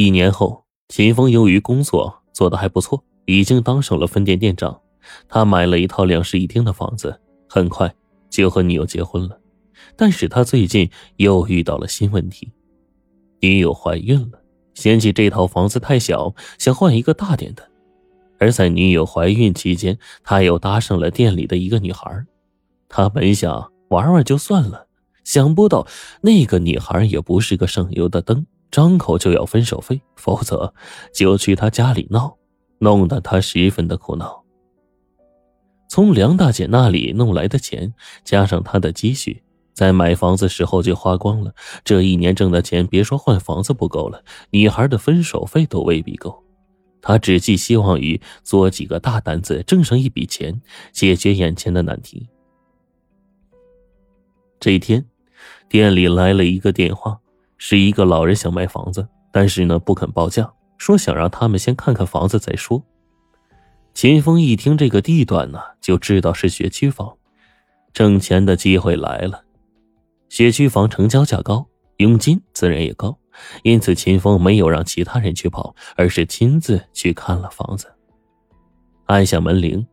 一年后，秦风由于工作做得还不错，已经当上了分店店长。他买了一套两室一厅的房子，很快就和女友结婚了。但是他最近又遇到了新问题，女友怀孕了，嫌弃这套房子太小，想换一个大点的。而在女友怀孕期间，他又搭上了店里的一个女孩。他本想玩玩就算了，想不到那个女孩也不是个省油的灯，张口就要分手费，否则就去他家里闹，弄得他十分的苦恼。从梁大姐那里弄来的钱，加上他的积蓄，在买房子时候就花光了。这一年挣的钱，别说换房子不够了，女孩的分手费都未必够。他只寄希望于做几个大单子，挣上一笔钱，解决眼前的难题。这一天，店里来了一个电话，是一个老人想卖房子，但是呢不肯报价，说想让他们先看看房子再说。秦风一听这个地段呢，就知道是学区房，挣钱的机会来了。学区房成交价高，佣金自然也高，因此秦风没有让其他人去跑，而是亲自去看了房子。按下门铃，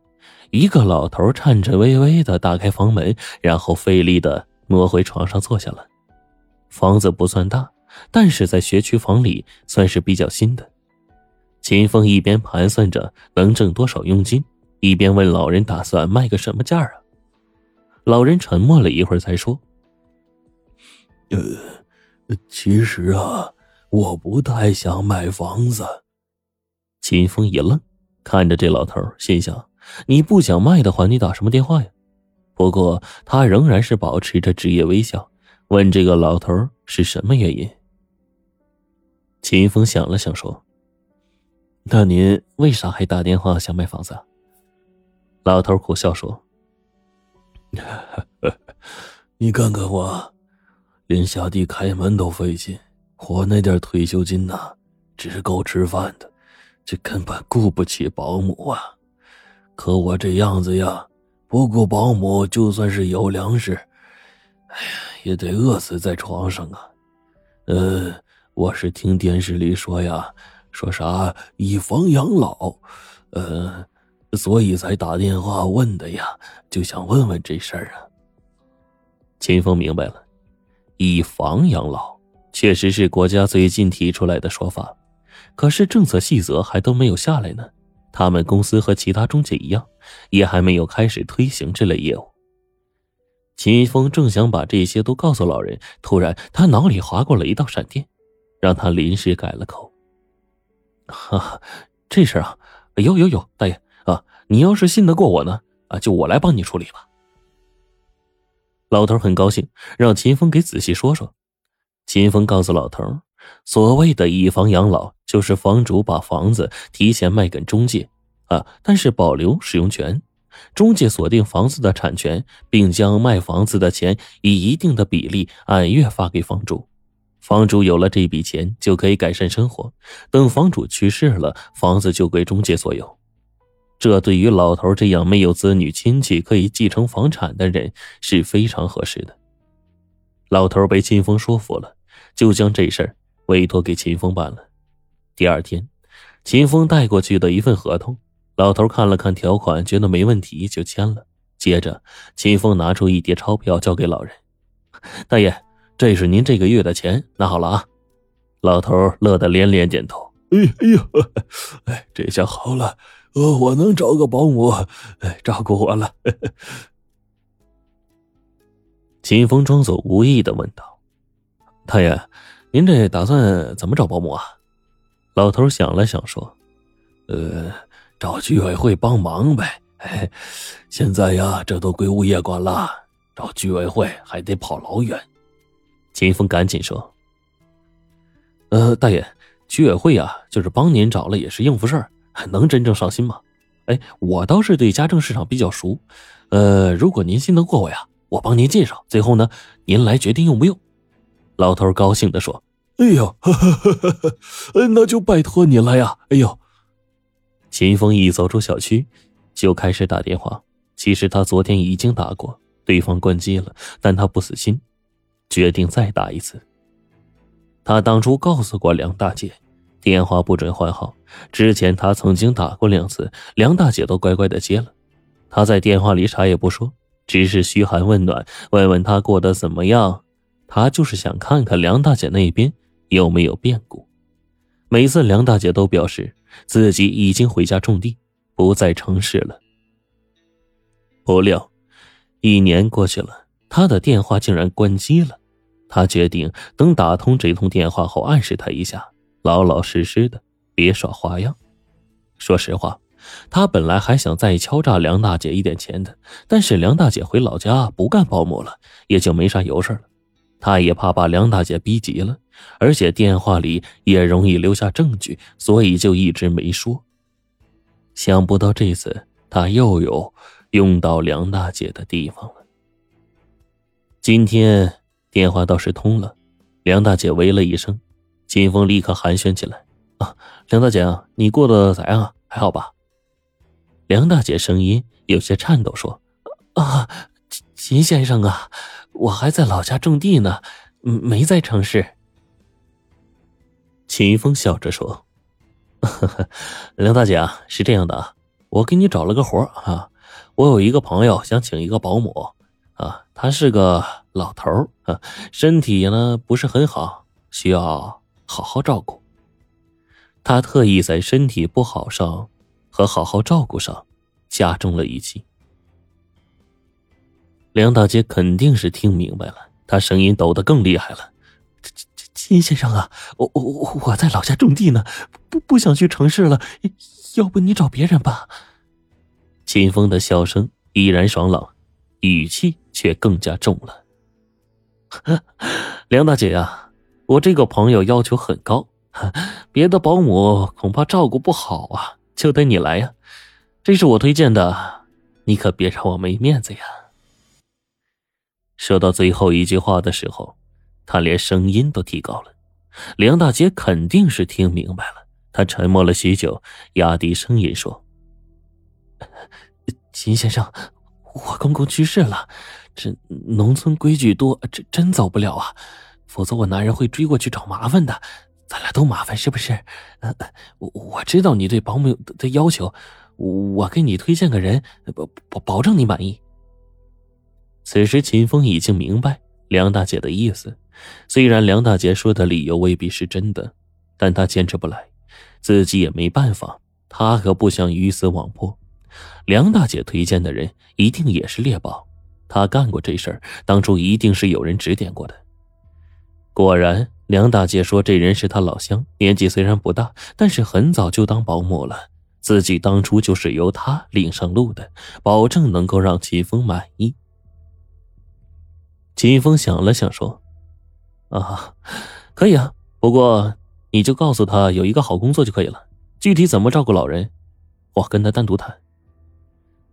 一个老头颤颤巍巍的打开房门，然后费力的挪回床上坐下了。房子不算大，但是在学区房里算是比较新的。秦风一边盘算着能挣多少佣金，一边问老人：“打算卖个什么价啊？”老人沉默了一会儿，才说：“呃，其实啊，我不太想买房子。”秦风一愣，看着这老头，心想：“你不想卖的话，你打什么电话呀？”不过他仍然是保持着职业微笑，问这个老头是什么原因。秦风想了想，说。那您为啥还打电话想买房子？老头苦笑说：“你看看我，连下地开门都费劲，我那点退休金呐，只够吃饭的，这根本雇不起保姆啊！可我这样子呀，不雇保姆，就算是有粮食，呀也得饿死在床上啊！呃，我是听电视里说呀。”说啥以房养老，呃，所以才打电话问的呀，就想问问这事儿啊。秦风明白了，以房养老确实是国家最近提出来的说法，可是政策细则还都没有下来呢。他们公司和其他中介一样，也还没有开始推行这类业务。秦风正想把这些都告诉老人，突然他脑里划过了一道闪电，让他临时改了口。哈哈，这事啊，有有有，大爷啊，你要是信得过我呢，啊，就我来帮你处理吧。老头很高兴，让秦风给仔细说说。秦风告诉老头，所谓的以房养老，就是房主把房子提前卖给中介，啊，但是保留使用权，中介锁定房子的产权，并将卖房子的钱以一定的比例按月发给房主。房主有了这笔钱，就可以改善生活。等房主去世了，房子就归中介所有。这对于老头这样没有子女亲戚可以继承房产的人是非常合适的。老头被秦风说服了，就将这事儿委托给秦风办了。第二天，秦风带过去的一份合同，老头看了看条款，觉得没问题，就签了。接着，秦风拿出一叠钞票交给老人，大爷。这是您这个月的钱，拿好了啊！老头乐得连连点头。哎哎呦，哎，这下好了，呃，我能找个保姆，哎，照顾我了。秦风装作无意的问道：“大爷，您这打算怎么找保姆啊？”老头想了想说：“呃，找居委会帮忙呗。哎，现在呀，这都归物业管了，找居委会还得跑老远。”秦风赶紧说：“呃，大爷，居委会呀，就是帮您找了，也是应付事儿，能真正上心吗？哎，我倒是对家政市场比较熟，呃，如果您信得过我呀，我帮您介绍，最后呢，您来决定用不用。”老头高兴的说：“哎呦，那就拜托你了呀！哎呦。”秦风一走出小区，就开始打电话。其实他昨天已经打过，对方关机了，但他不死心。决定再打一次。他当初告诉过梁大姐，电话不准换号。之前他曾经打过两次，梁大姐都乖乖的接了。他在电话里啥也不说，只是嘘寒问暖，问问他过得怎么样。他就是想看看梁大姐那边有没有变故。每次梁大姐都表示自己已经回家种地，不在城市了。不料，一年过去了，他的电话竟然关机了。他决定等打通这通电话后，暗示他一下，老老实实的，别耍花样。说实话，他本来还想再敲诈梁大姐一点钱的，但是梁大姐回老家不干保姆了，也就没啥油事了。他也怕把梁大姐逼急了，而且电话里也容易留下证据，所以就一直没说。想不到这次他又有用到梁大姐的地方了。今天。电话倒是通了，梁大姐喂了一声，金峰立刻寒暄起来：“啊，梁大姐，你过得咋样？还好吧？”梁大姐声音有些颤抖说：“啊，秦先生啊，我还在老家种地呢，没在城市。”秦风笑着说：“呵 呵梁大姐啊，是这样的，我给你找了个活啊，我有一个朋友想请一个保姆。”啊，他是个老头啊，身体呢不是很好，需要好好照顾。他特意在身体不好上和好好照顾上加重了语气。梁大姐肯定是听明白了，她声音抖得更厉害了：“金先生啊，我我我在老家种地呢，不不想去城市了，要不你找别人吧。”秦风的笑声依然爽朗。语气却更加重了。梁大姐呀，我这个朋友要求很高，别的保姆恐怕照顾不好啊，就得你来呀。这是我推荐的，你可别让我没面子呀。说到最后一句话的时候，他连声音都提高了。梁大姐肯定是听明白了，她沉默了许久，压低声音说：“秦先生。”我公公去世了，这农村规矩多，真真走不了啊！否则我男人会追过去找麻烦的，咱俩都麻烦是不是？我我知道你对保姆的要求，我给你推荐个人，保保保证你满意。此时秦风已经明白梁大姐的意思，虽然梁大姐说的理由未必是真的，但她坚持不来，自己也没办法，她可不想鱼死网破。梁大姐推荐的人一定也是猎豹，她干过这事儿，当初一定是有人指点过的。果然，梁大姐说这人是她老乡，年纪虽然不大，但是很早就当保姆了，自己当初就是由她领上路的，保证能够让秦风满意。秦风想了想说：“啊，可以啊，不过你就告诉他有一个好工作就可以了，具体怎么照顾老人，我跟他单独谈。”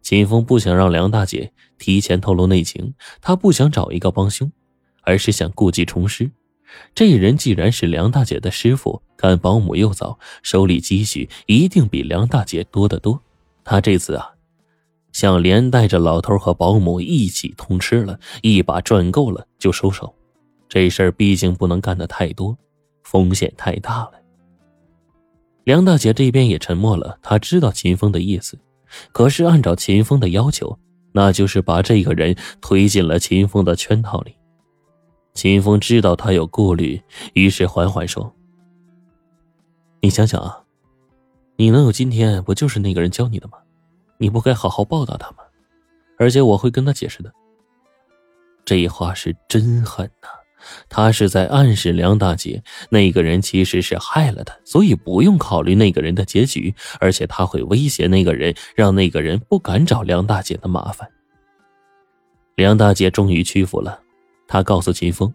秦风不想让梁大姐提前透露内情，他不想找一个帮凶，而是想故技重施。这人既然是梁大姐的师傅，干保姆又早，手里积蓄一定比梁大姐多得多。他这次啊，想连带着老头和保姆一起通吃了，一把赚够了就收手。这事儿毕竟不能干的太多，风险太大了。梁大姐这边也沉默了，她知道秦风的意思。可是，按照秦风的要求，那就是把这个人推进了秦风的圈套里。秦风知道他有顾虑，于是缓缓说：“你想想啊，你能有今天，不就是那个人教你的吗？你不该好好报答他吗？而且我会跟他解释的。”这话是真狠呐！他是在暗示梁大姐，那个人其实是害了他，所以不用考虑那个人的结局，而且他会威胁那个人，让那个人不敢找梁大姐的麻烦。梁大姐终于屈服了，她告诉秦风：“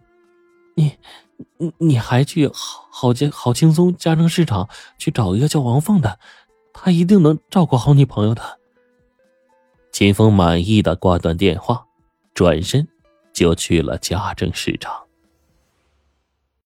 你，你你还去好好家好轻松家政市场去找一个叫王凤的，他一定能照顾好你朋友的。”秦风满意的挂断电话，转身就去了家政市场。